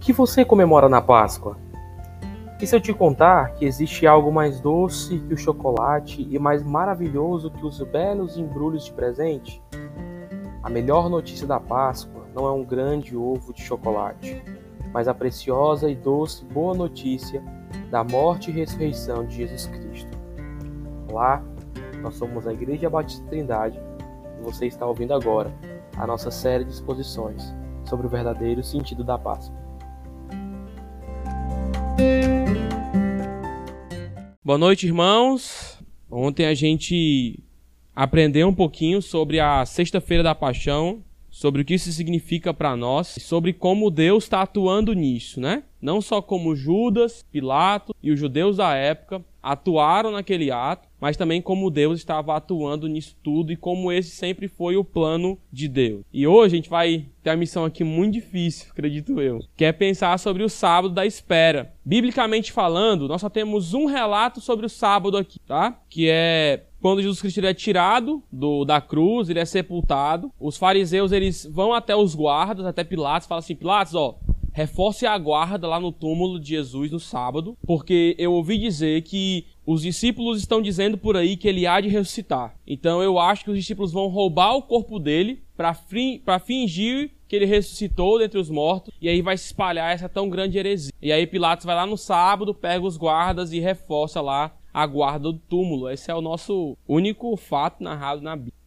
que você comemora na Páscoa? E se eu te contar que existe algo mais doce que o chocolate e mais maravilhoso que os belos embrulhos de presente? A melhor notícia da Páscoa não é um grande ovo de chocolate, mas a preciosa e doce boa notícia da morte e ressurreição de Jesus Cristo. Olá, nós somos a Igreja Batista Trindade e você está ouvindo agora a nossa série de exposições sobre o verdadeiro sentido da Páscoa. Boa noite, irmãos. Ontem a gente aprendeu um pouquinho sobre a Sexta-feira da Paixão, sobre o que isso significa para nós, sobre como Deus está atuando nisso, né? Não só como Judas, Pilato e os judeus da época atuaram naquele ato, mas também como Deus estava atuando nisso tudo e como esse sempre foi o plano de Deus. E hoje a gente vai ter a missão aqui muito difícil, acredito eu, que é pensar sobre o sábado da espera. Biblicamente falando, nós só temos um relato sobre o sábado aqui, tá? Que é quando Jesus Cristo é tirado do, da cruz, ele é sepultado. Os fariseus eles vão até os guardas, até Pilatos, falam assim: Pilatos, ó, reforce a guarda lá no túmulo de Jesus no sábado, porque eu ouvi dizer que os discípulos estão dizendo por aí que ele há de ressuscitar. Então eu acho que os discípulos vão roubar o corpo dele para fingir que ele ressuscitou dentre os mortos, e aí vai se espalhar essa tão grande heresia. E aí Pilatos vai lá no sábado, pega os guardas e reforça lá a guarda do túmulo. Esse é o nosso único fato narrado na Bíblia.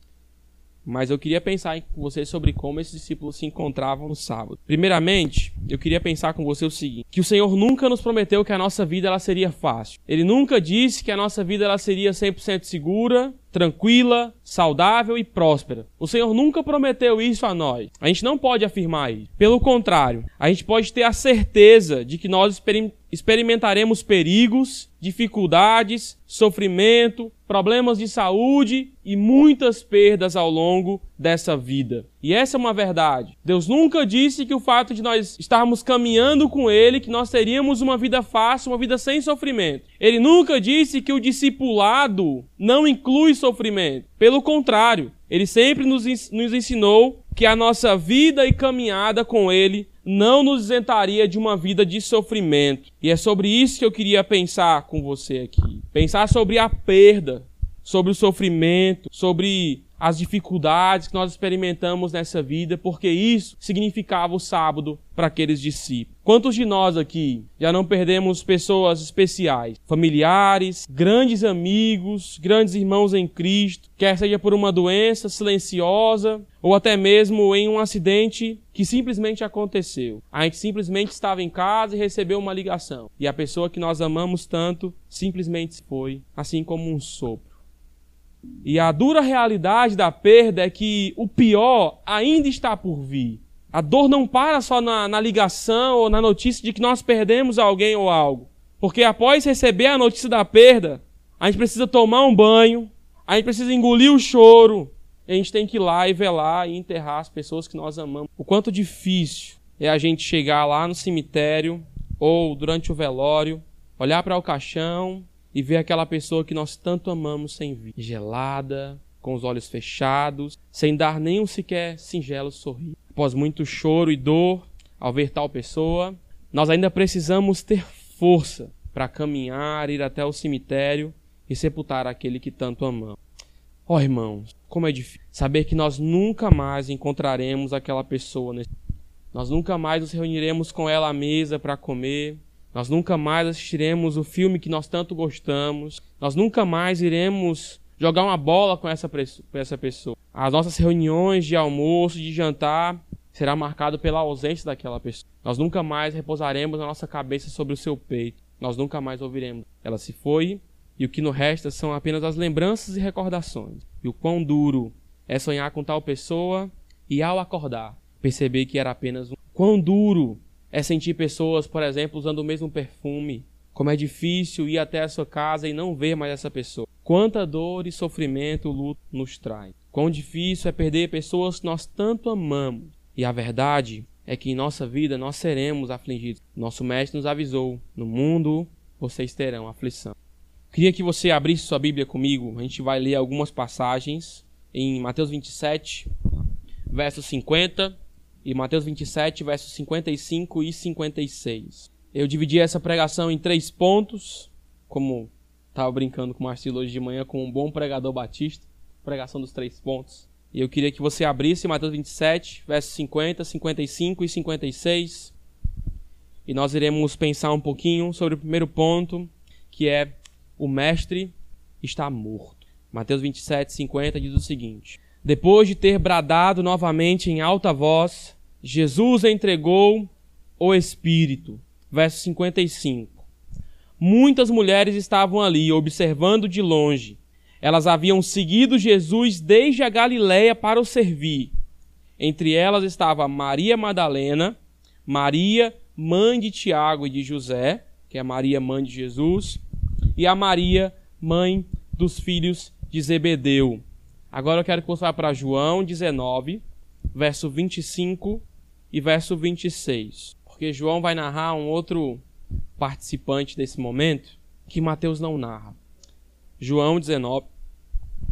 Mas eu queria pensar com você sobre como esses discípulos se encontravam no sábado. Primeiramente, eu queria pensar com você o seguinte: que o Senhor nunca nos prometeu que a nossa vida ela seria fácil. Ele nunca disse que a nossa vida ela seria 100% segura, tranquila, saudável e próspera. O Senhor nunca prometeu isso a nós. A gente não pode afirmar isso. Pelo contrário, a gente pode ter a certeza de que nós experimentaremos perigos, dificuldades, sofrimento, problemas de saúde e muitas perdas ao longo dessa vida. E essa é uma verdade. Deus nunca disse que o fato de nós estarmos caminhando com Ele, que nós teríamos uma vida fácil, uma vida sem sofrimento. Ele nunca disse que o discipulado não inclui sofrimento. Pelo contrário, Ele sempre nos, ensinou que a nossa vida e caminhada com Ele não nos isentaria de uma vida de sofrimento. E é sobre isso que eu queria pensar com você aqui. Pensar sobre a perda, sobre o sofrimento, sobre as dificuldades que nós experimentamos nessa vida, porque isso significava o sábado para aqueles discípulos. Quantos de nós aqui já não perdemos pessoas especiais, familiares, grandes amigos, grandes irmãos em Cristo, quer seja por uma doença silenciosa ou até mesmo em um acidente que simplesmente aconteceu. A gente simplesmente estava em casa e recebeu uma ligação, e a pessoa que nós amamos tanto simplesmente foi, assim como um sopro. E a dura realidade da perda é que o pior ainda está por vir. A dor não para só na, na, ligação ou na notícia de que nós perdemos alguém ou algo. Porque após receber a notícia da perda, a gente precisa tomar um banho, a gente precisa engolir o choro, a gente tem que ir lá e velar e enterrar as pessoas que nós amamos. O quanto difícil é a gente chegar lá no cemitério ou durante o velório, olhar para o caixão e ver aquela pessoa que nós tanto amamos sem vida, gelada, com os olhos fechados, sem dar nem um sequer singelo sorriso. Após muito choro e dor ao ver tal pessoa, nós ainda precisamos ter força para caminhar, ir até o cemitério e sepultar aquele que tanto amamos. Ó oh, irmãos, como é difícil saber que nós nunca mais encontraremos aquela pessoa. Nós nunca mais nos reuniremos com ela à mesa para comer, nós nunca mais assistiremos o filme que nós tanto gostamos. Nós nunca mais iremos jogar uma bola com essa, com essa pessoa. As nossas reuniões de almoço, de jantar, será marcado pela ausência daquela pessoa. Nós nunca mais repousaremos a nossa cabeça sobre o seu peito. Nós nunca mais ouviremos. Ela se foi e o que nos resta são apenas as lembranças e recordações. E o quão duro é sonhar com tal pessoa e ao acordar perceber que era apenas um. Quão duro é sentir pessoas, por exemplo, usando o mesmo perfume. Como é difícil ir até a sua casa e não ver mais essa pessoa. Quanta dor e sofrimento o luto nos traz. Quão difícil é perder pessoas que nós tanto amamos. E a verdade é que em nossa vida nós seremos afligidos. Nosso mestre nos avisou: no mundo vocês terão aflição. Queria que você abrisse sua Bíblia comigo. A gente vai ler algumas passagens em Mateus 27, verso 50 e Mateus 27, versos 55 e 56. Eu dividi essa pregação em três pontos, como estava brincando com o Marcelo hoje de manhã, com um bom pregador batista, pregação dos três pontos. E eu queria que você abrisse Mateus 27, versos 50, 55 e 56. E nós iremos pensar um pouquinho sobre o primeiro ponto, que é o mestre está morto. Mateus 27, 50 diz o seguinte: Depois de ter bradado novamente em alta voz, Jesus entregou o Espírito. Verso 55. Muitas mulheres estavam ali, observando de longe. Elas haviam seguido Jesus desde a Galiléia para o servir. Entre elas estava Maria Madalena, Maria, mãe de Tiago e de José, que é Maria, mãe de Jesus, e a Maria, mãe dos filhos de Zebedeu. Agora eu quero vá para João 19, verso 25 e verso 26. Porque João vai narrar um outro participante desse momento que Mateus não narra. João 19,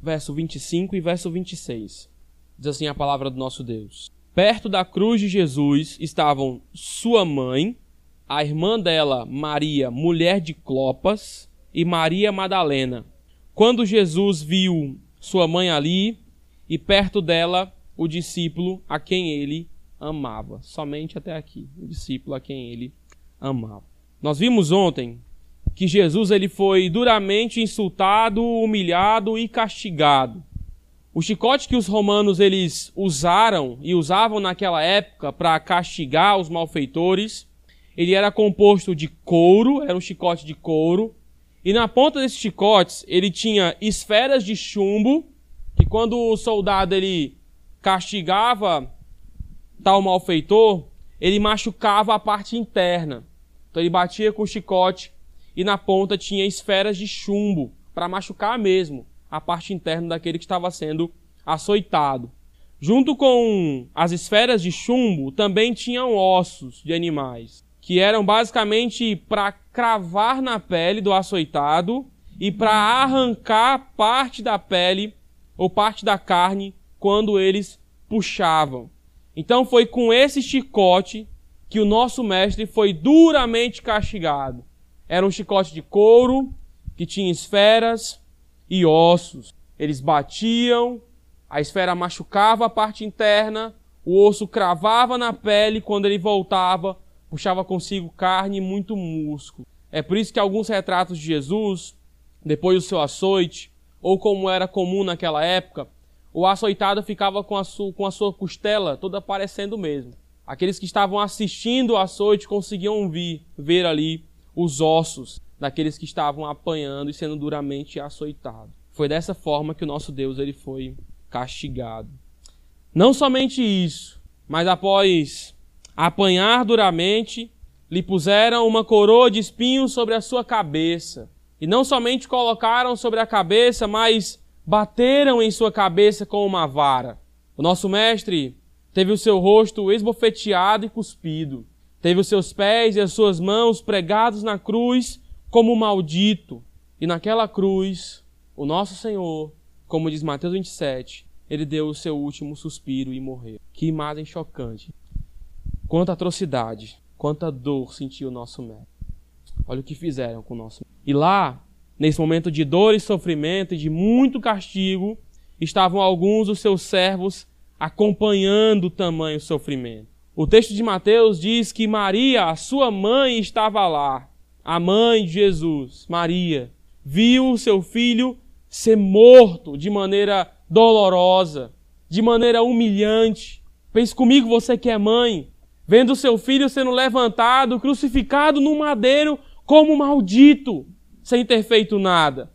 verso 25 e verso 26. Diz assim a palavra do nosso Deus. Perto da cruz de Jesus estavam sua mãe, a irmã dela, Maria, mulher de Clopas, e Maria Madalena. Quando Jesus viu sua mãe ali e perto dela o discípulo a quem ele amava, somente até aqui, o discípulo a quem ele amava. Nós vimos ontem que Jesus ele foi duramente insultado, humilhado e castigado. O chicote que os romanos eles usaram e usavam naquela época para castigar os malfeitores, ele era composto de couro, era um chicote de couro, e na ponta desses chicotes, ele tinha esferas de chumbo, que quando o soldado ele castigava tal malfeitor, ele machucava a parte interna. Então ele batia com o chicote e na ponta tinha esferas de chumbo para machucar mesmo a parte interna daquele que estava sendo açoitado. Junto com as esferas de chumbo também tinham ossos de animais que eram basicamente para cravar na pele do açoitado e para arrancar parte da pele ou parte da carne quando eles puxavam. Então foi com esse chicote que o nosso mestre foi duramente castigado. Era um chicote de couro que tinha esferas e ossos. Eles batiam, a esfera machucava a parte interna, o osso cravava na pele quando ele voltava puxava consigo carne e muito músculo. É por isso que alguns retratos de Jesus, depois do seu açoite, ou como era comum naquela época, o açoitado ficava com a, sua, com a sua costela toda aparecendo mesmo. Aqueles que estavam assistindo o açoite conseguiam vir, ver ali os ossos daqueles que estavam apanhando e sendo duramente açoitados. Foi dessa forma que o nosso Deus ele foi castigado. Não somente isso, mas após apanhar duramente, lhe puseram uma coroa de espinhos sobre a sua cabeça. E não somente colocaram sobre a cabeça, mas bateram em sua cabeça com uma vara. O nosso mestre teve o seu rosto esbofeteado e cuspido. Teve os seus pés e as suas mãos pregados na cruz como maldito. E naquela cruz, o nosso Senhor, como diz Mateus 27, ele deu o seu último suspiro e morreu. Que imagem chocante. Quanta atrocidade, quanta dor sentiu o nosso mestre. Olha o que fizeram com o nosso E lá, nesse momento de dor e sofrimento e de muito castigo, estavam alguns dos seus servos acompanhando o tamanho sofrimento. O texto de Mateus diz que Maria, a sua mãe, estava lá. A mãe de Jesus, Maria, viu o seu filho ser morto de maneira dolorosa, de maneira humilhante. Pense comigo, você que é mãe vendo seu filho sendo levantado, crucificado no madeiro como maldito, sem ter feito nada.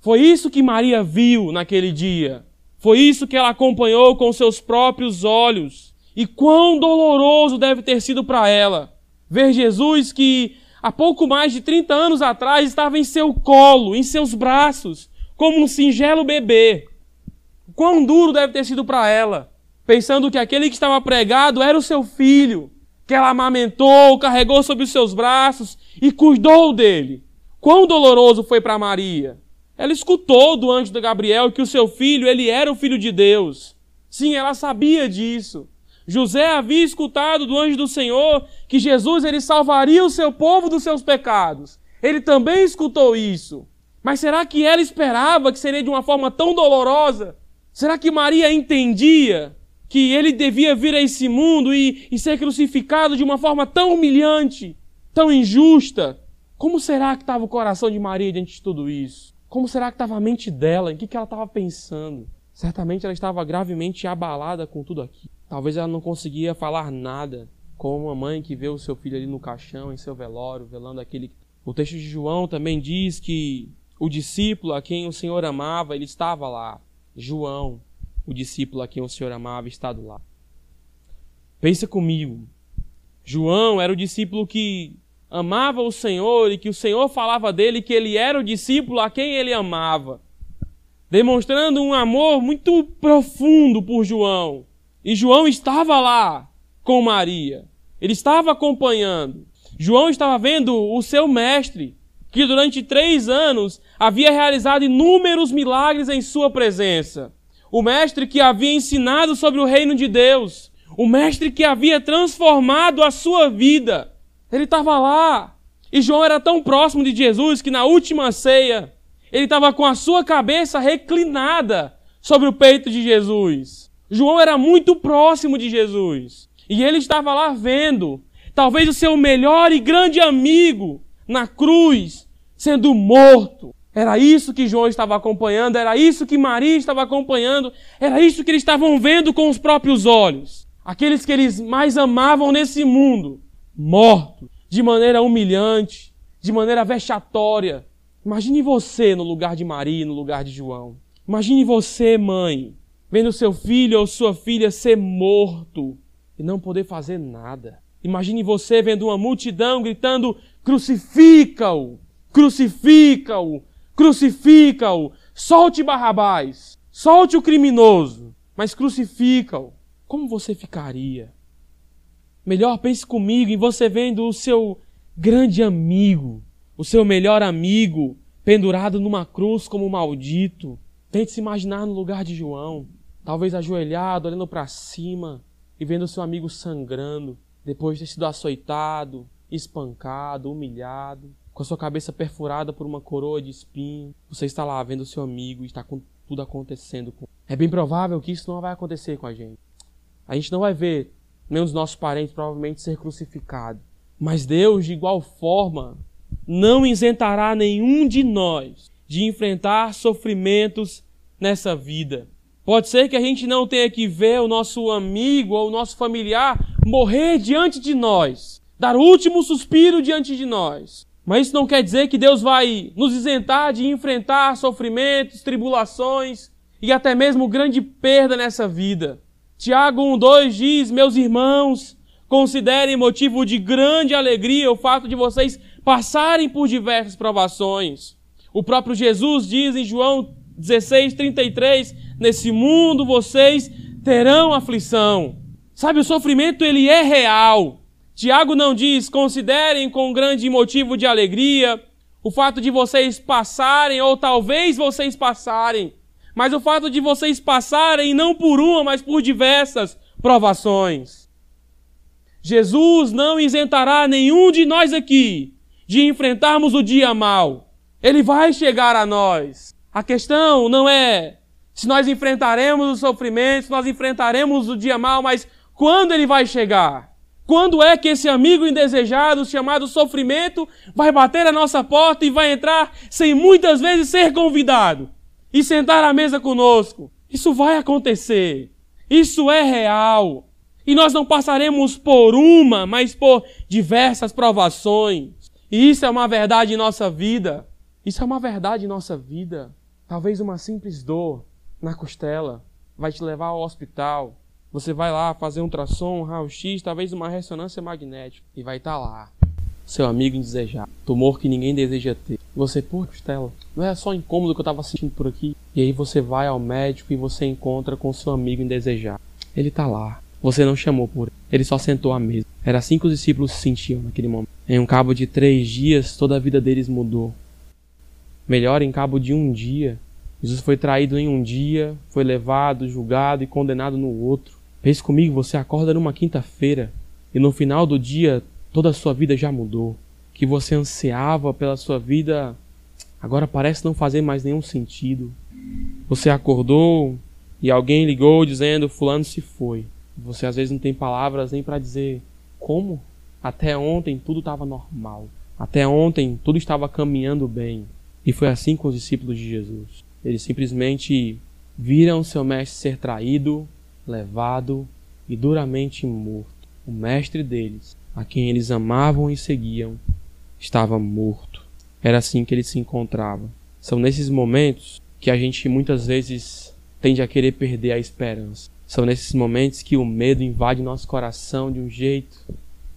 Foi isso que Maria viu naquele dia. Foi isso que ela acompanhou com seus próprios olhos. E quão doloroso deve ter sido para ela ver Jesus que há pouco mais de 30 anos atrás estava em seu colo, em seus braços, como um singelo bebê. Quão duro deve ter sido para ela pensando que aquele que estava pregado era o seu filho, que ela amamentou, carregou sobre os seus braços e cuidou dele. Quão doloroso foi para Maria! Ela escutou do anjo de Gabriel que o seu filho, ele era o filho de Deus. Sim, ela sabia disso. José havia escutado do anjo do Senhor que Jesus ele salvaria o seu povo dos seus pecados. Ele também escutou isso. Mas será que ela esperava que seria de uma forma tão dolorosa? Será que Maria entendia que ele devia vir a esse mundo e, e ser crucificado de uma forma tão humilhante, tão injusta? Como será que estava o coração de Maria diante de tudo isso? Como será que estava a mente dela? Em que, que ela estava pensando? Certamente ela estava gravemente abalada com tudo aqui. Talvez ela não conseguia falar nada, como uma mãe que vê o seu filho ali no caixão, em seu velório, velando aquele. O texto de João também diz que o discípulo a quem o Senhor amava, ele estava lá. João, o discípulo a quem o Senhor amava, está do lado. Pensa comigo. João era o discípulo que amava o Senhor e que o Senhor falava dele que ele era o discípulo a quem ele amava, demonstrando um amor muito profundo por João. E João estava lá com Maria. Ele estava acompanhando. João estava vendo o seu mestre, que durante três anos havia realizado inúmeros milagres em sua presença. O mestre que havia ensinado sobre o reino de Deus. O mestre que havia transformado a sua vida. Ele estava lá. E João era tão próximo de Jesus que na última ceia, ele estava com a sua cabeça reclinada sobre o peito de Jesus. João era muito próximo de Jesus. E ele estava lá vendo, talvez o seu melhor e grande amigo na cruz, sendo morto. Era isso que João estava acompanhando, era isso que Maria estava acompanhando, era isso que eles estavam vendo com os próprios olhos. Aqueles que eles mais amavam nesse mundo, morto, de maneira humilhante, de maneira vexatória. Imagine você no lugar de Maria, no lugar de João. Imagine você, mãe, vendo seu filho ou sua filha ser morto e não poder fazer nada. Imagine você vendo uma multidão gritando: crucifica-o, crucifica-o, crucifica-o, solte Barrabás, solte o criminoso, mas crucifica-o. Como você ficaria? Melhor pense comigo em você vendo o seu grande amigo, o seu melhor amigo, pendurado numa cruz como maldito. Tente se imaginar no lugar de João, talvez ajoelhado, olhando para cima e vendo seu amigo sangrando, depois de ter sido açoitado, espancado, humilhado, com a sua cabeça perfurada por uma coroa de espinho. Você está lá vendo seu amigo e está com tudo acontecendo. É bem provável que isso não vai acontecer com a gente. A gente não vai ver nenhum dos nossos parentes provavelmente ser crucificado. Mas Deus, de igual forma, não isentará nenhum de nós de enfrentar sofrimentos nessa vida. Pode ser que a gente não tenha que ver o nosso amigo ou o nosso familiar morrer diante de nós, dar o último suspiro diante de nós. Mas isso não quer dizer que Deus vai nos isentar de enfrentar sofrimentos, tribulações e até mesmo grande perda nessa vida. Tiago 1,2 diz: Meus irmãos, considerem motivo de grande alegria o fato de vocês passarem por diversas provações. O próprio Jesus diz em João 16:33, nesse mundo vocês terão aflição. Sabe, o sofrimento ele é real. Tiago não diz considerem com grande motivo de alegria o fato de vocês passarem ou talvez vocês passarem mas o fato de vocês passarem não por uma, mas por diversas provações. Jesus não isentará nenhum de nós aqui de enfrentarmos o dia mal. Ele vai chegar a nós. A questão não é se nós enfrentaremos o sofrimento, se nós enfrentaremos o dia mal, mas quando ele vai chegar? Quando é que esse amigo indesejado chamado sofrimento vai bater a nossa porta e vai entrar sem muitas vezes ser convidado? E sentar à mesa conosco. Isso vai acontecer. Isso é real. E nós não passaremos por uma, mas por diversas provações. E isso é uma verdade em nossa vida. Isso é uma verdade em nossa vida. Talvez uma simples dor na costela vai te levar ao hospital. Você vai lá fazer um ultrassom, um raio-x, talvez uma ressonância magnética e vai estar tá lá seu amigo indesejado, tumor que ninguém deseja ter. Você, pô, Stella, não é só incômodo que eu tava sentindo por aqui. E aí você vai ao médico e você encontra com seu amigo indesejado. Ele tá lá. Você não chamou por ele. Ele só sentou à mesa. Era assim que os discípulos se sentiam naquele momento. Em um cabo de três dias, toda a vida deles mudou. Melhor, em cabo de um dia. Jesus foi traído em um dia, foi levado, julgado e condenado no outro. Pense comigo, você acorda numa quinta-feira e no final do dia toda a sua vida já mudou. Que você ansiava pela sua vida agora parece não fazer mais nenhum sentido. Você acordou e alguém ligou dizendo fulano se foi. Você às vezes não tem palavras nem para dizer como. Até ontem tudo estava normal. Até ontem tudo estava caminhando bem. E foi assim com os discípulos de Jesus. Eles simplesmente viram seu mestre ser traído, levado e duramente morto. O mestre deles, a quem eles amavam e seguiam, estava morto. Era assim que ele se encontrava. São nesses momentos que a gente muitas vezes tende a querer perder a esperança. São nesses momentos que o medo invade nosso coração de um jeito,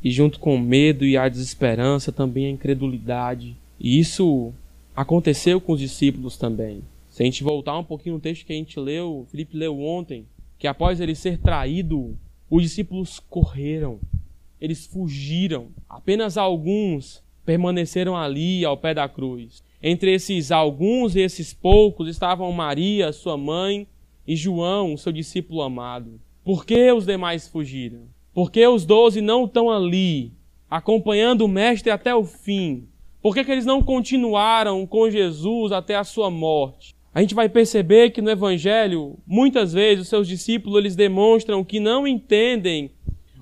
e junto com o medo e a desesperança também a incredulidade. E isso aconteceu com os discípulos também. Se a gente voltar um pouquinho no texto que a gente leu, Felipe leu ontem, que após ele ser traído, os discípulos correram, eles fugiram. Apenas alguns permaneceram ali ao pé da cruz. Entre esses alguns e esses poucos estavam Maria, sua mãe, e João, seu discípulo amado. Por que os demais fugiram? Por que os doze não estão ali, acompanhando o Mestre até o fim? Por que, que eles não continuaram com Jesus até a sua morte? A gente vai perceber que no Evangelho, muitas vezes, os seus discípulos eles demonstram que não entendem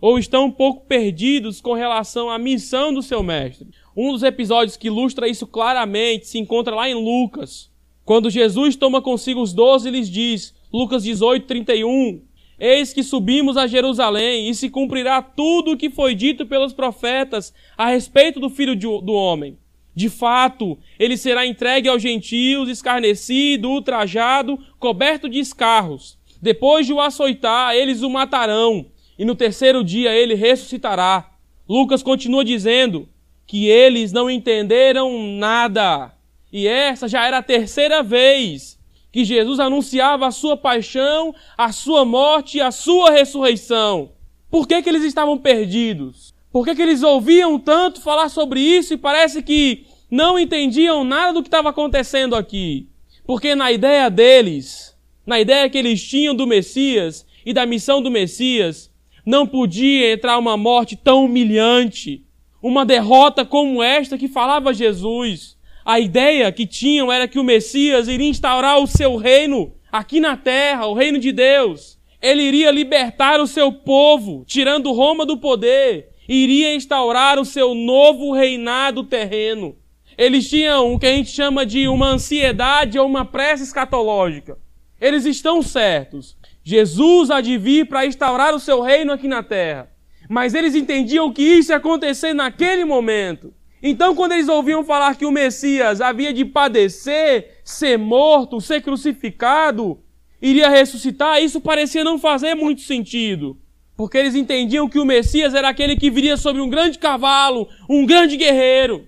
ou estão um pouco perdidos com relação à missão do seu mestre. Um dos episódios que ilustra isso claramente se encontra lá em Lucas, quando Jesus toma consigo os doze e lhes diz: Lucas 18, 31. Eis que subimos a Jerusalém e se cumprirá tudo o que foi dito pelos profetas a respeito do filho do homem. De fato, ele será entregue aos gentios, escarnecido, ultrajado, coberto de escarros. Depois de o açoitar, eles o matarão, e no terceiro dia ele ressuscitará. Lucas continua dizendo que eles não entenderam nada. E essa já era a terceira vez que Jesus anunciava a sua paixão, a sua morte e a sua ressurreição. Por que, que eles estavam perdidos? Por que, que eles ouviam tanto falar sobre isso e parece que não entendiam nada do que estava acontecendo aqui? Porque na ideia deles, na ideia que eles tinham do Messias e da missão do Messias, não podia entrar uma morte tão humilhante, uma derrota como esta que falava Jesus. A ideia que tinham era que o Messias iria instaurar o seu reino aqui na terra, o reino de Deus. Ele iria libertar o seu povo, tirando Roma do poder, iria instaurar o seu novo reinado terreno. Eles tinham o que a gente chama de uma ansiedade ou uma pressa escatológica. Eles estão certos. Jesus há de vir para instaurar o seu reino aqui na terra. Mas eles entendiam que isso ia acontecer naquele momento. Então, quando eles ouviam falar que o Messias havia de padecer, ser morto, ser crucificado, iria ressuscitar, isso parecia não fazer muito sentido. Porque eles entendiam que o Messias era aquele que viria sobre um grande cavalo, um grande guerreiro.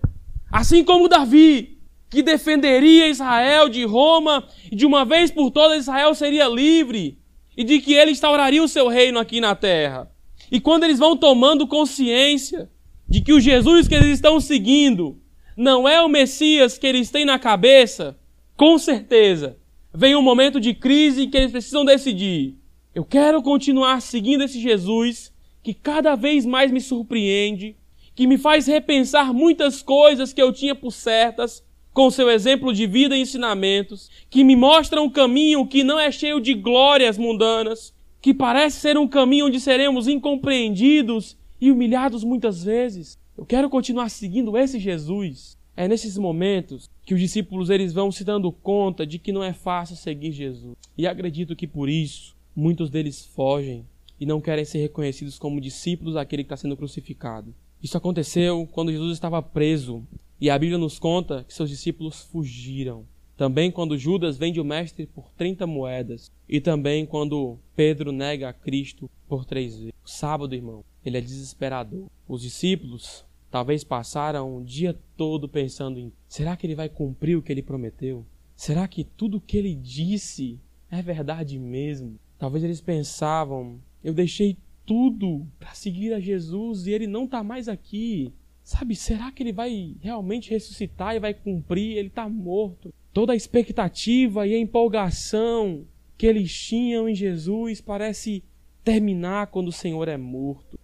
Assim como Davi, que defenderia Israel de Roma e de uma vez por todas Israel seria livre e de que ele instauraria o seu reino aqui na terra. E quando eles vão tomando consciência de que o Jesus que eles estão seguindo não é o Messias que eles têm na cabeça, com certeza vem um momento de crise em que eles precisam decidir. Eu quero continuar seguindo esse Jesus que cada vez mais me surpreende, que me faz repensar muitas coisas que eu tinha por certas, com seu exemplo de vida e ensinamentos, que me mostra um caminho que não é cheio de glórias mundanas, que parece ser um caminho onde seremos incompreendidos e humilhados muitas vezes. Eu quero continuar seguindo esse Jesus. É nesses momentos que os discípulos eles vão se dando conta de que não é fácil seguir Jesus. E acredito que por isso muitos deles fogem e não querem ser reconhecidos como discípulos daquele que está sendo crucificado. Isso aconteceu quando Jesus estava preso e a Bíblia nos conta que seus discípulos fugiram. Também quando Judas vende o mestre por 30 moedas. E também quando Pedro nega a Cristo por três vezes. sábado, irmão, ele é desesperador. Os discípulos talvez passaram o dia todo pensando em: será que ele vai cumprir o que ele prometeu? Será que tudo o que ele disse é verdade mesmo? Talvez eles pensavam: eu deixei tudo para seguir a Jesus e ele não está mais aqui. Sabe, será que ele vai realmente ressuscitar e vai cumprir? Ele está morto. Toda a expectativa e a empolgação que eles tinham em Jesus parece terminar quando o Senhor é morto.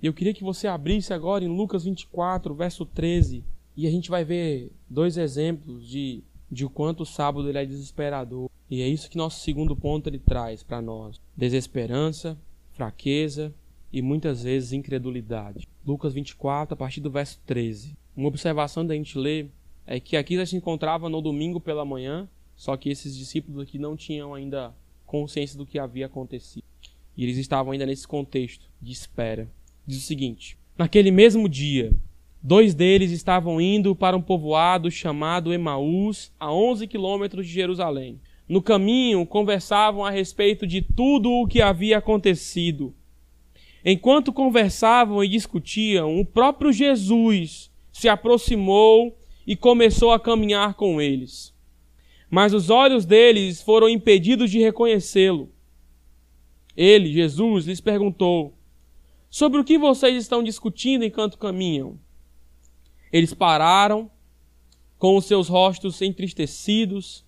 E eu queria que você abrisse agora em Lucas 24, verso 13, e a gente vai ver dois exemplos de, de o quanto o sábado ele é desesperador. E é isso que nosso segundo ponto ele traz para nós: desesperança, fraqueza e muitas vezes incredulidade. Lucas 24, a partir do verso 13. Uma observação da gente ler é que aqui já se encontrava no domingo pela manhã, só que esses discípulos aqui não tinham ainda consciência do que havia acontecido. E eles estavam ainda nesse contexto de espera. Diz o seguinte: Naquele mesmo dia, dois deles estavam indo para um povoado chamado Emaús, a 11 quilômetros de Jerusalém. No caminho, conversavam a respeito de tudo o que havia acontecido. Enquanto conversavam e discutiam, o próprio Jesus se aproximou e começou a caminhar com eles. Mas os olhos deles foram impedidos de reconhecê-lo. Ele, Jesus, lhes perguntou: Sobre o que vocês estão discutindo enquanto caminham? Eles pararam, com os seus rostos entristecidos,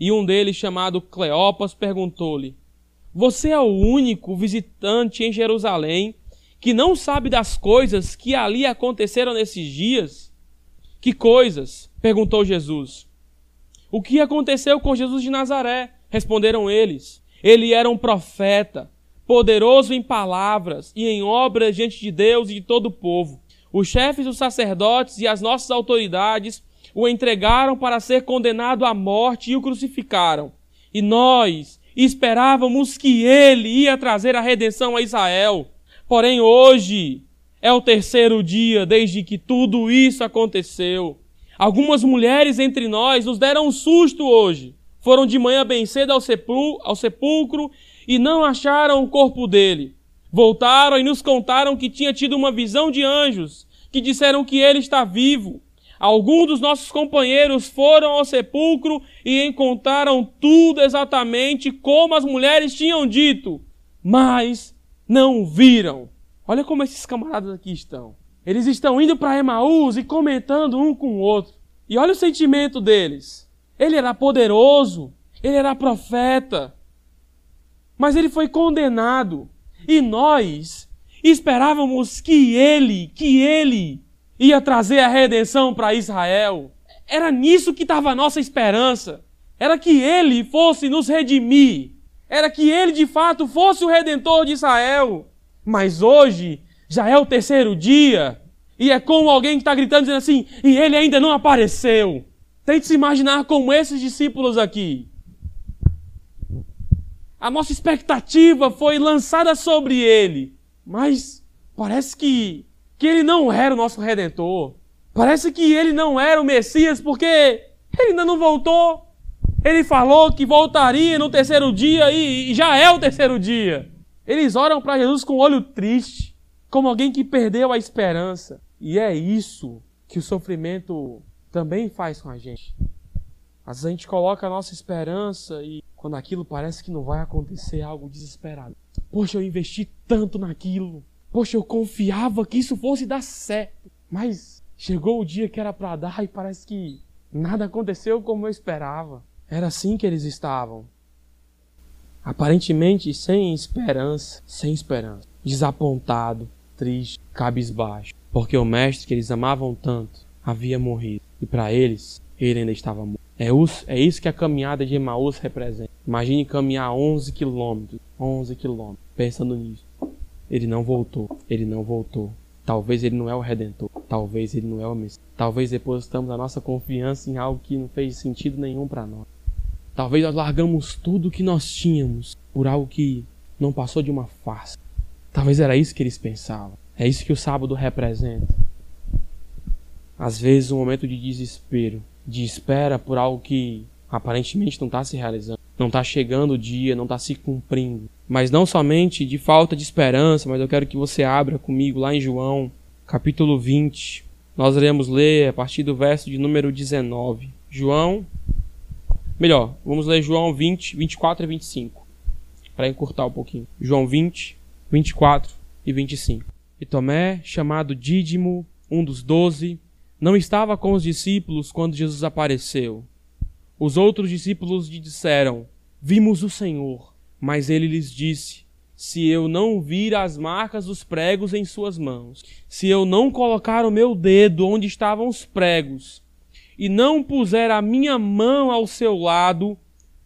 e um deles, chamado Cleopas, perguntou-lhe: Você é o único visitante em Jerusalém que não sabe das coisas que ali aconteceram nesses dias? Que coisas? perguntou Jesus. O que aconteceu com Jesus de Nazaré? Responderam eles. Ele era um profeta poderoso em palavras e em obras diante de Deus e de todo o povo. Os chefes dos sacerdotes e as nossas autoridades o entregaram para ser condenado à morte e o crucificaram. E nós esperávamos que ele ia trazer a redenção a Israel. Porém, hoje é o terceiro dia desde que tudo isso aconteceu. Algumas mulheres entre nós nos deram um susto hoje. Foram de manhã bem cedo ao, ao sepulcro e não acharam o corpo dele. Voltaram e nos contaram que tinha tido uma visão de anjos, que disseram que ele está vivo. Alguns dos nossos companheiros foram ao sepulcro e encontraram tudo exatamente como as mulheres tinham dito, mas não viram. Olha como esses camaradas aqui estão. Eles estão indo para Emaús e comentando um com o outro. E olha o sentimento deles. Ele era poderoso, ele era profeta, mas ele foi condenado. E nós esperávamos que ele, que ele ia trazer a redenção para Israel. Era nisso que estava a nossa esperança. Era que ele fosse nos redimir. Era que ele de fato fosse o redentor de Israel. Mas hoje já é o terceiro dia e é como alguém que está gritando dizendo assim, e ele ainda não apareceu. Tente se imaginar como esses discípulos aqui. A nossa expectativa foi lançada sobre ele. Mas parece que, que ele não era o nosso redentor. Parece que ele não era o Messias porque ele ainda não voltou. Ele falou que voltaria no terceiro dia e, já é o terceiro dia. Eles oram para Jesus com o olho triste, como alguém que perdeu a esperança. E é isso que o sofrimento também faz com a gente. Às vezes a gente coloca a nossa esperança e quando aquilo parece que não vai acontecer, é algo desesperado. Poxa, eu investi tanto naquilo. Poxa, eu confiava que isso fosse dar certo. Mas chegou o dia que era para dar e parece que nada aconteceu como eu esperava. Era assim que eles estavam. Aparentemente sem esperança, sem esperança, desapontado, triste, cabisbaixo, porque o mestre que eles amavam tanto havia morrido e para eles ele ainda estava morto. É, é isso que a caminhada de Emaús representa. Imagine caminhar 11 quilômetros, 11 quilômetros, pensando nisso. Ele não voltou, ele não voltou. Talvez ele não é o Redentor, talvez ele não é o Messias. Talvez depositamos a nossa confiança em algo que não fez sentido nenhum para nós. Talvez nós largamos tudo que nós tínhamos por algo que não passou de uma farsa. Talvez era isso que eles pensavam. É isso que o sábado representa. Às vezes um momento de desespero, de espera por algo que aparentemente não está se realizando. Não está chegando o dia, não está se cumprindo. Mas não somente de falta de esperança, mas eu quero que você abra comigo lá em João, capítulo 20. Nós iremos ler a partir do verso de número 19. João. Melhor, vamos ler João 20, 24 e 25. Para encurtar um pouquinho. João 20, 24 e 25. E Tomé, chamado Dídimo, um dos doze, não estava com os discípulos quando Jesus apareceu. Os outros discípulos lhe disseram: Vimos o Senhor. Mas ele lhes disse: se eu não vir as marcas dos pregos em suas mãos, se eu não colocar o meu dedo onde estavam os pregos, e não puser a minha mão ao seu lado,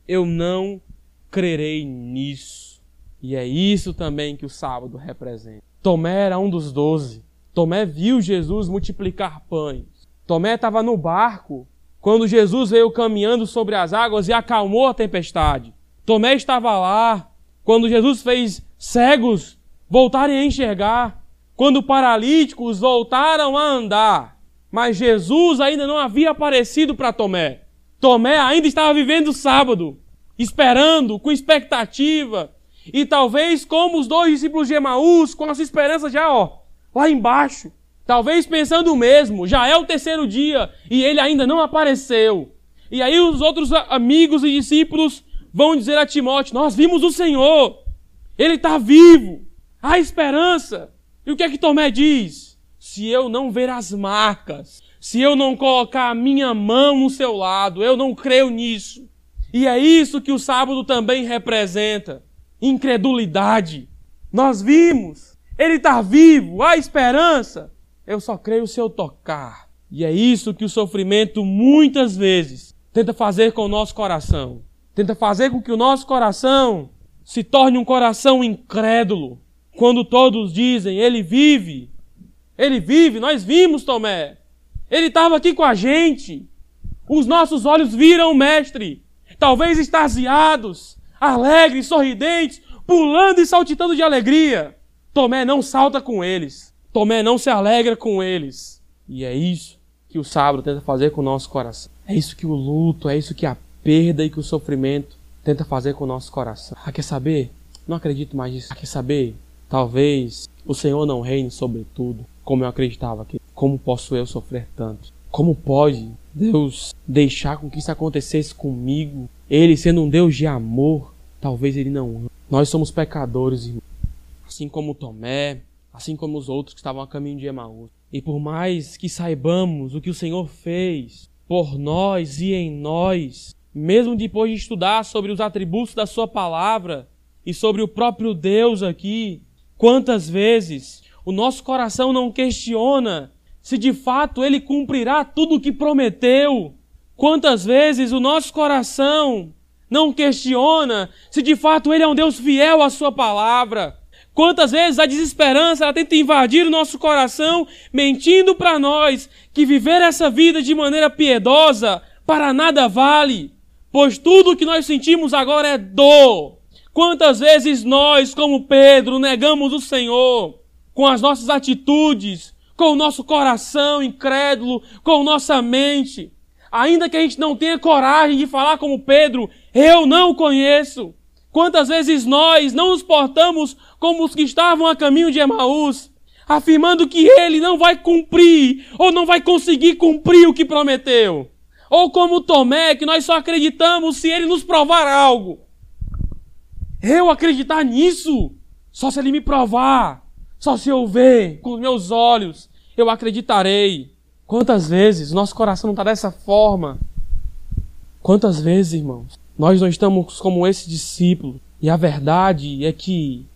eu não crerei nisso. E é isso também que o sábado representa. Tomé era um dos doze. Tomé viu Jesus multiplicar pães. Tomé estava no barco quando Jesus veio caminhando sobre as águas e acalmou a tempestade. Tomé estava lá quando Jesus fez cegos voltarem a enxergar, quando paralíticos voltaram a andar. Mas Jesus ainda não havia aparecido para Tomé. Tomé ainda estava vivendo o sábado, esperando, com expectativa. E talvez como os dois discípulos de Emaús, com a sua esperança já, ó, lá embaixo. Talvez pensando o mesmo, já é o terceiro dia e ele ainda não apareceu. E aí os outros amigos e discípulos vão dizer a Timóteo: Nós vimos o Senhor, ele está vivo, há esperança. E o que é que Tomé diz? Se eu não ver as marcas, se eu não colocar a minha mão no seu lado, eu não creio nisso. E é isso que o sábado também representa: incredulidade. Nós vimos, ele está vivo, há esperança. Eu só creio se eu tocar. E é isso que o sofrimento muitas vezes tenta fazer com o nosso coração. Tenta fazer com que o nosso coração se torne um coração incrédulo. Quando todos dizem, ele vive. Ele vive, nós vimos Tomé. Ele estava aqui com a gente. Os nossos olhos viram o Mestre. Talvez extasiados, alegres, sorridentes, pulando e saltitando de alegria. Tomé não salta com eles. Tomé não se alegra com eles. E é isso que o sábado tenta fazer com o nosso coração. É isso que o luto, é isso que a perda e que o sofrimento tenta fazer com o nosso coração. Ah, quer saber? Não acredito mais nisso. Ah, quer saber? Talvez o Senhor não reine sobre tudo, como eu acreditava que. Como posso eu sofrer tanto? Como pode Deus deixar com que isso acontecesse comigo? Ele sendo um Deus de amor, talvez ele não. Nós somos pecadores, irmão. Assim como Tomé, assim como os outros que estavam a caminho de Emaús. E por mais que saibamos o que o Senhor fez por nós e em nós, mesmo depois de estudar sobre os atributos da Sua palavra e sobre o próprio Deus aqui, quantas vezes o nosso coração não questiona se de fato Ele cumprirá tudo o que prometeu? Quantas vezes o nosso coração não questiona se de fato Ele é um Deus fiel à Sua palavra? Quantas vezes a desesperança ela tenta invadir o nosso coração, mentindo para nós que viver essa vida de maneira piedosa para nada vale, pois tudo o que nós sentimos agora é dor. Quantas vezes nós, como Pedro, negamos o Senhor com as nossas atitudes, com o nosso coração incrédulo, com nossa mente, ainda que a gente não tenha coragem de falar como Pedro, eu não conheço. Quantas vezes nós não nos portamos como os que estavam a caminho de Emaús, afirmando que ele não vai cumprir ou não vai conseguir cumprir o que prometeu? Ou como Tomé, que nós só acreditamos se ele nos provar algo. Eu acreditar nisso? Só se ele me provar. Só se eu ver com os meus olhos, eu acreditarei. Quantas vezes nosso coração não está dessa forma? Quantas vezes, irmãos, nós não estamos como esse discípulo? E a verdade é que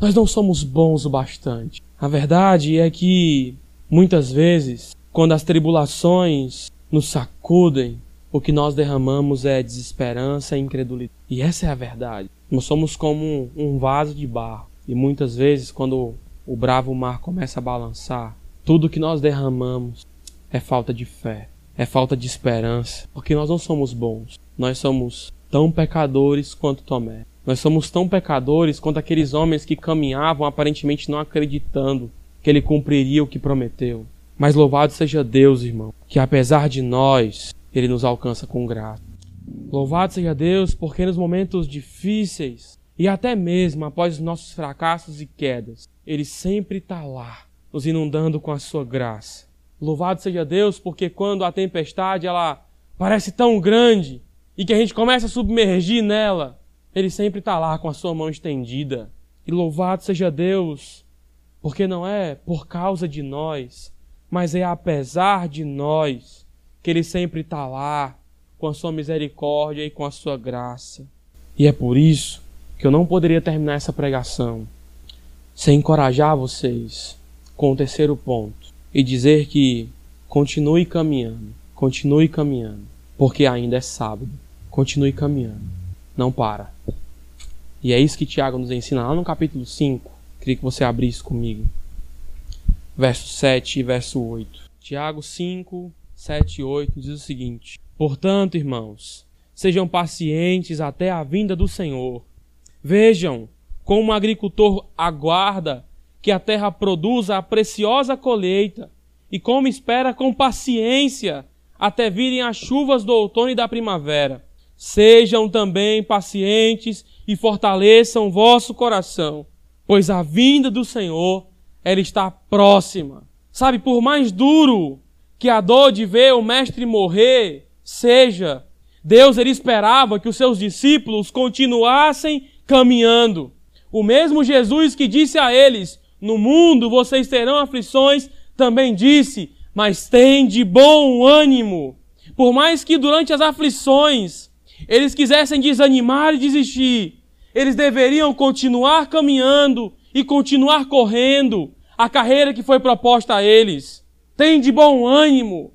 nós não somos bons o bastante. A verdade é que, muitas vezes, quando as tribulações nos sacudem, o que nós derramamos é desesperança e incredulidade. E essa é a verdade. Nós somos como um vaso de barro. E muitas vezes, quando o bravo mar começa a balançar, tudo que nós derramamos é falta de fé, é falta de esperança, porque nós não somos bons. Nós somos tão pecadores quanto Tomé. Nós somos tão pecadores quanto aqueles homens que caminhavam aparentemente não acreditando que ele cumpriria o que prometeu. Mas louvado seja Deus, irmão, que apesar de nós, ele nos alcança com graça. Louvado seja Deus, porque nos momentos difíceis e até mesmo após os nossos fracassos e quedas, ele sempre está lá, nos inundando com a sua graça. Louvado seja Deus, porque quando a tempestade ela parece tão grande e que a gente começa a submergir nela, ele sempre está lá com a sua mão estendida. E louvado seja Deus, porque não é por causa de nós, mas é apesar de nós que Ele sempre está lá com a sua misericórdia e com a sua graça. E é por isso que eu não poderia terminar essa pregação sem encorajar vocês com o terceiro ponto e dizer que continue caminhando, continue caminhando, porque ainda é sábado. Continue caminhando, não para. E é isso que Tiago nos ensina lá no capítulo 5. Queria que você abrisse comigo. Verso 7 e verso 8. Tiago 5, 7 e 8 diz o seguinte: Portanto, irmãos, sejam pacientes até a vinda do Senhor. Vejam como um agricultor aguarda que a terra produza a preciosa colheita e como espera com paciência até virem as chuvas do outono e da primavera. Sejam também pacientes e fortaleçam vosso coração, pois a vinda do Senhor ela está próxima. Sabe, por mais duro que a dor de ver o mestre morrer seja, Deus ele esperava que os seus discípulos continuassem caminhando. O mesmo Jesus que disse a eles: No mundo vocês terão aflições, também disse: Mas tem de bom ânimo. Por mais que durante as aflições eles quisessem desanimar e desistir, eles deveriam continuar caminhando e continuar correndo a carreira que foi proposta a eles. Tem de bom ânimo,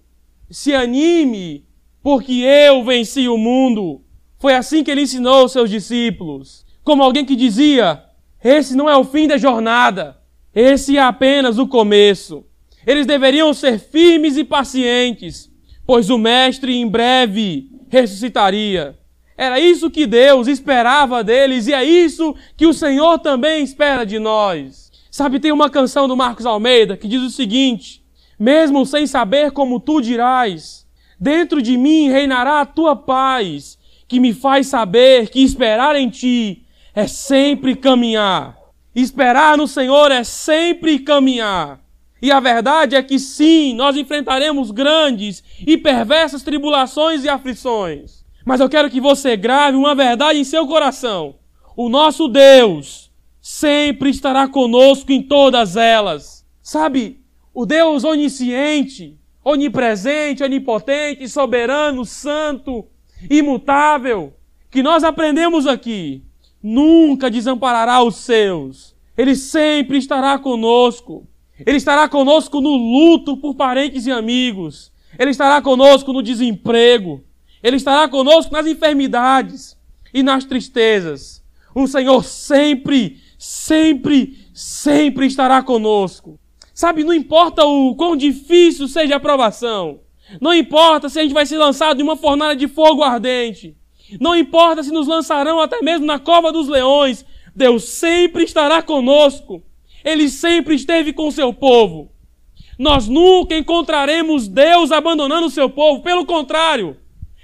se anime, porque eu venci o mundo. Foi assim que ele ensinou os seus discípulos. Como alguém que dizia: esse não é o fim da jornada. Esse é apenas o começo. Eles deveriam ser firmes e pacientes, pois o Mestre em breve ressuscitaria. Era isso que Deus esperava deles e é isso que o Senhor também espera de nós. Sabe, tem uma canção do Marcos Almeida que diz o seguinte: Mesmo sem saber como tu dirás, dentro de mim reinará a tua paz, que me faz saber que esperar em ti é sempre caminhar. Esperar no Senhor é sempre caminhar. E a verdade é que sim, nós enfrentaremos grandes e perversas tribulações e aflições. Mas eu quero que você grave uma verdade em seu coração. O nosso Deus sempre estará conosco em todas elas. Sabe, o Deus onisciente, onipresente, onipotente, soberano, santo, imutável, que nós aprendemos aqui, nunca desamparará os seus. Ele sempre estará conosco. Ele estará conosco no luto por parentes e amigos. Ele estará conosco no desemprego. Ele estará conosco nas enfermidades e nas tristezas. O Senhor sempre, sempre, sempre estará conosco. Sabe, não importa o quão difícil seja a provação. Não importa se a gente vai ser lançado em uma fornalha de fogo ardente. Não importa se nos lançarão até mesmo na cova dos leões, Deus sempre estará conosco. Ele sempre esteve com seu povo. Nós nunca encontraremos Deus abandonando o seu povo, pelo contrário,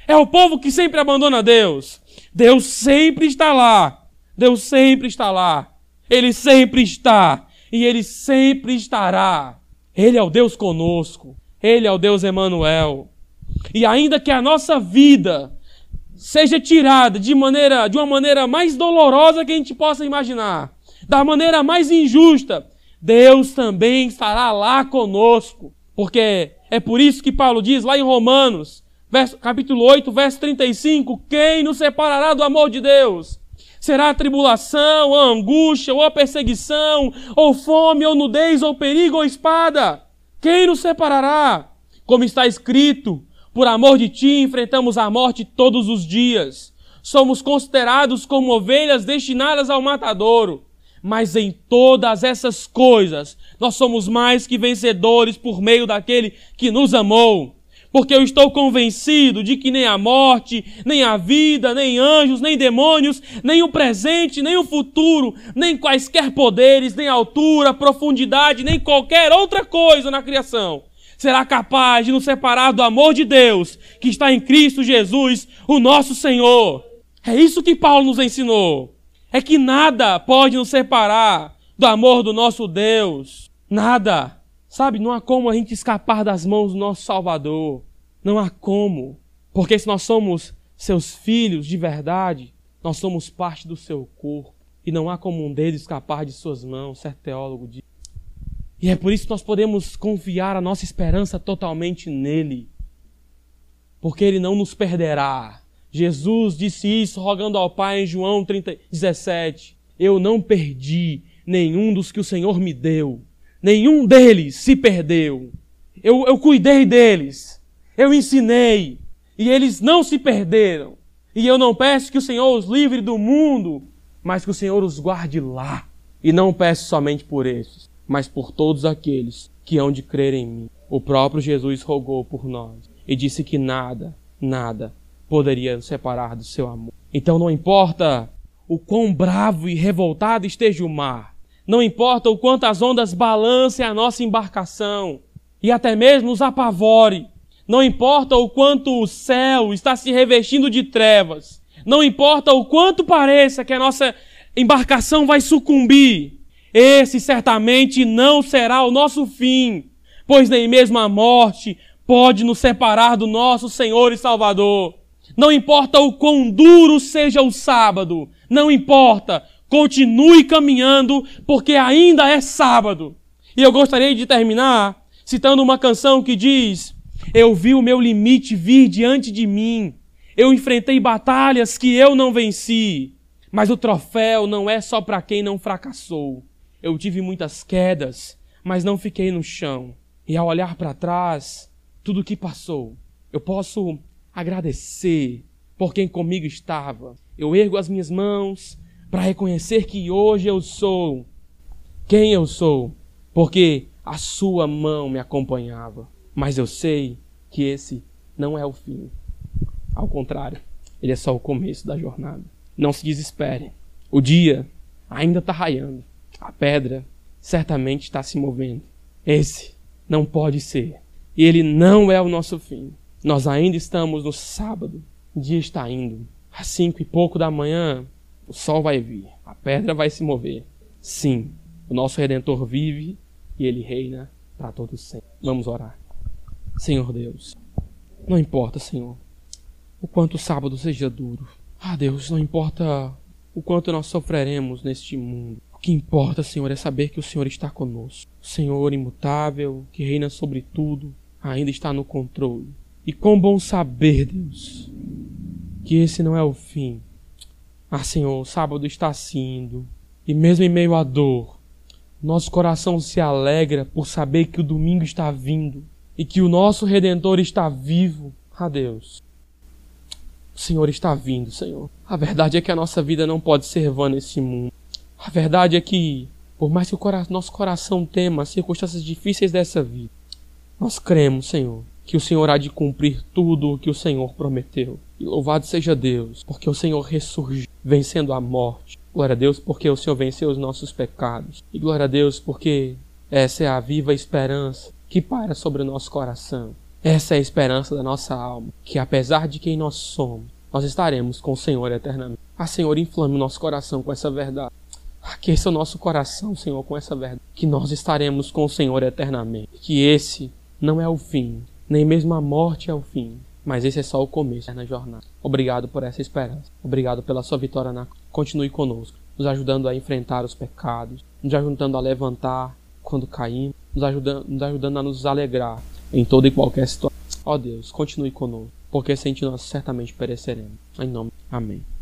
é o povo que sempre abandona Deus. Deus sempre está lá. Deus sempre está lá. Ele sempre está e ele sempre estará. Ele é o Deus conosco. Ele é o Deus Emanuel. E ainda que a nossa vida seja tirada de maneira de uma maneira mais dolorosa que a gente possa imaginar, da maneira mais injusta, Deus também estará lá conosco. Porque é por isso que Paulo diz lá em Romanos, verso, capítulo 8, verso 35, quem nos separará do amor de Deus? Será tribulação, a angústia, ou a perseguição, ou fome, ou nudez, ou perigo, ou espada? Quem nos separará? Como está escrito, por amor de ti, enfrentamos a morte todos os dias. Somos considerados como ovelhas destinadas ao matadouro. Mas em todas essas coisas, nós somos mais que vencedores por meio daquele que nos amou. Porque eu estou convencido de que nem a morte, nem a vida, nem anjos, nem demônios, nem o presente, nem o futuro, nem quaisquer poderes, nem altura, profundidade, nem qualquer outra coisa na criação será capaz de nos separar do amor de Deus que está em Cristo Jesus, o nosso Senhor. É isso que Paulo nos ensinou. É que nada pode nos separar do amor do nosso Deus. Nada. Sabe, não há como a gente escapar das mãos do nosso Salvador. Não há como. Porque se nós somos seus filhos de verdade, nós somos parte do seu corpo. E não há como um deles escapar de suas mãos, certo teólogo diz. E é por isso que nós podemos confiar a nossa esperança totalmente nele. Porque ele não nos perderá Jesus disse isso rogando ao Pai em João 30, 17. Eu não perdi nenhum dos que o Senhor me deu. Nenhum deles se perdeu. Eu, eu cuidei deles. Eu ensinei. E eles não se perderam. E eu não peço que o Senhor os livre do mundo, mas que o Senhor os guarde lá. E não peço somente por esses, mas por todos aqueles que hão de crer em mim. O próprio Jesus rogou por nós e disse que nada, nada poderia nos separar do seu amor. Então não importa o quão bravo e revoltado esteja o mar, não importa o quanto as ondas balancem a nossa embarcação e até mesmo nos apavore, não importa o quanto o céu está se revestindo de trevas, não importa o quanto pareça que a nossa embarcação vai sucumbir, esse certamente não será o nosso fim, pois nem mesmo a morte pode nos separar do nosso Senhor e Salvador. Não importa o quão duro seja o sábado, não importa, continue caminhando, porque ainda é sábado. E eu gostaria de terminar citando uma canção que diz: Eu vi o meu limite vir diante de mim, eu enfrentei batalhas que eu não venci, mas o troféu não é só para quem não fracassou. Eu tive muitas quedas, mas não fiquei no chão. E ao olhar para trás, tudo o que passou, eu posso agradecer por quem comigo estava. Eu ergo as minhas mãos para reconhecer que hoje eu sou quem eu sou, porque a sua mão me acompanhava. Mas eu sei que esse não é o fim. Ao contrário, ele é só o começo da jornada. Não se desespere. O dia ainda está raiando. A pedra certamente está se movendo. Esse não pode ser. E ele não é o nosso fim. Nós ainda estamos no sábado. O dia está indo. Às cinco e pouco da manhã, o sol vai vir. A pedra vai se mover. Sim, o nosso Redentor vive e ele reina para todos sempre. Vamos orar. Senhor Deus, não importa, Senhor, o quanto o sábado seja duro. Ah, Deus, não importa o quanto nós sofreremos neste mundo. O que importa, Senhor, é saber que o Senhor está conosco. O Senhor imutável, que reina sobre tudo, ainda está no controle. E quão bom saber, Deus, que esse não é o fim. Ah, Senhor, o sábado está indo. E mesmo em meio à dor, nosso coração se alegra por saber que o domingo está vindo e que o nosso Redentor está vivo. Ah, Deus, o Senhor está vindo, Senhor. A verdade é que a nossa vida não pode ser vã nesse mundo. A verdade é que, por mais que o cora nosso coração tema as circunstâncias difíceis dessa vida, nós cremos, Senhor, que o Senhor há de cumprir tudo o que o Senhor prometeu. E louvado seja Deus, porque o Senhor ressurgiu, vencendo a morte. Glória a Deus, porque o Senhor venceu os nossos pecados. E glória a Deus, porque essa é a viva esperança que paira sobre o nosso coração. Essa é a esperança da nossa alma, que apesar de quem nós somos, nós estaremos com o Senhor eternamente. Ah, Senhor, inflame o nosso coração com essa verdade. Aqueça o nosso coração, Senhor, com essa verdade. Que nós estaremos com o Senhor eternamente. Que esse não é o fim, nem mesmo a morte é o fim, mas esse é só o começo na jornada. Obrigado por essa esperança. Obrigado pela sua vitória na continue conosco, nos ajudando a enfrentar os pecados, nos ajudando a levantar quando caímos, nos ajudando, nos ajudando a nos alegrar em toda e qualquer situação. Ó oh Deus, continue conosco, porque sem ti nós certamente pereceremos. Em nome. Amém.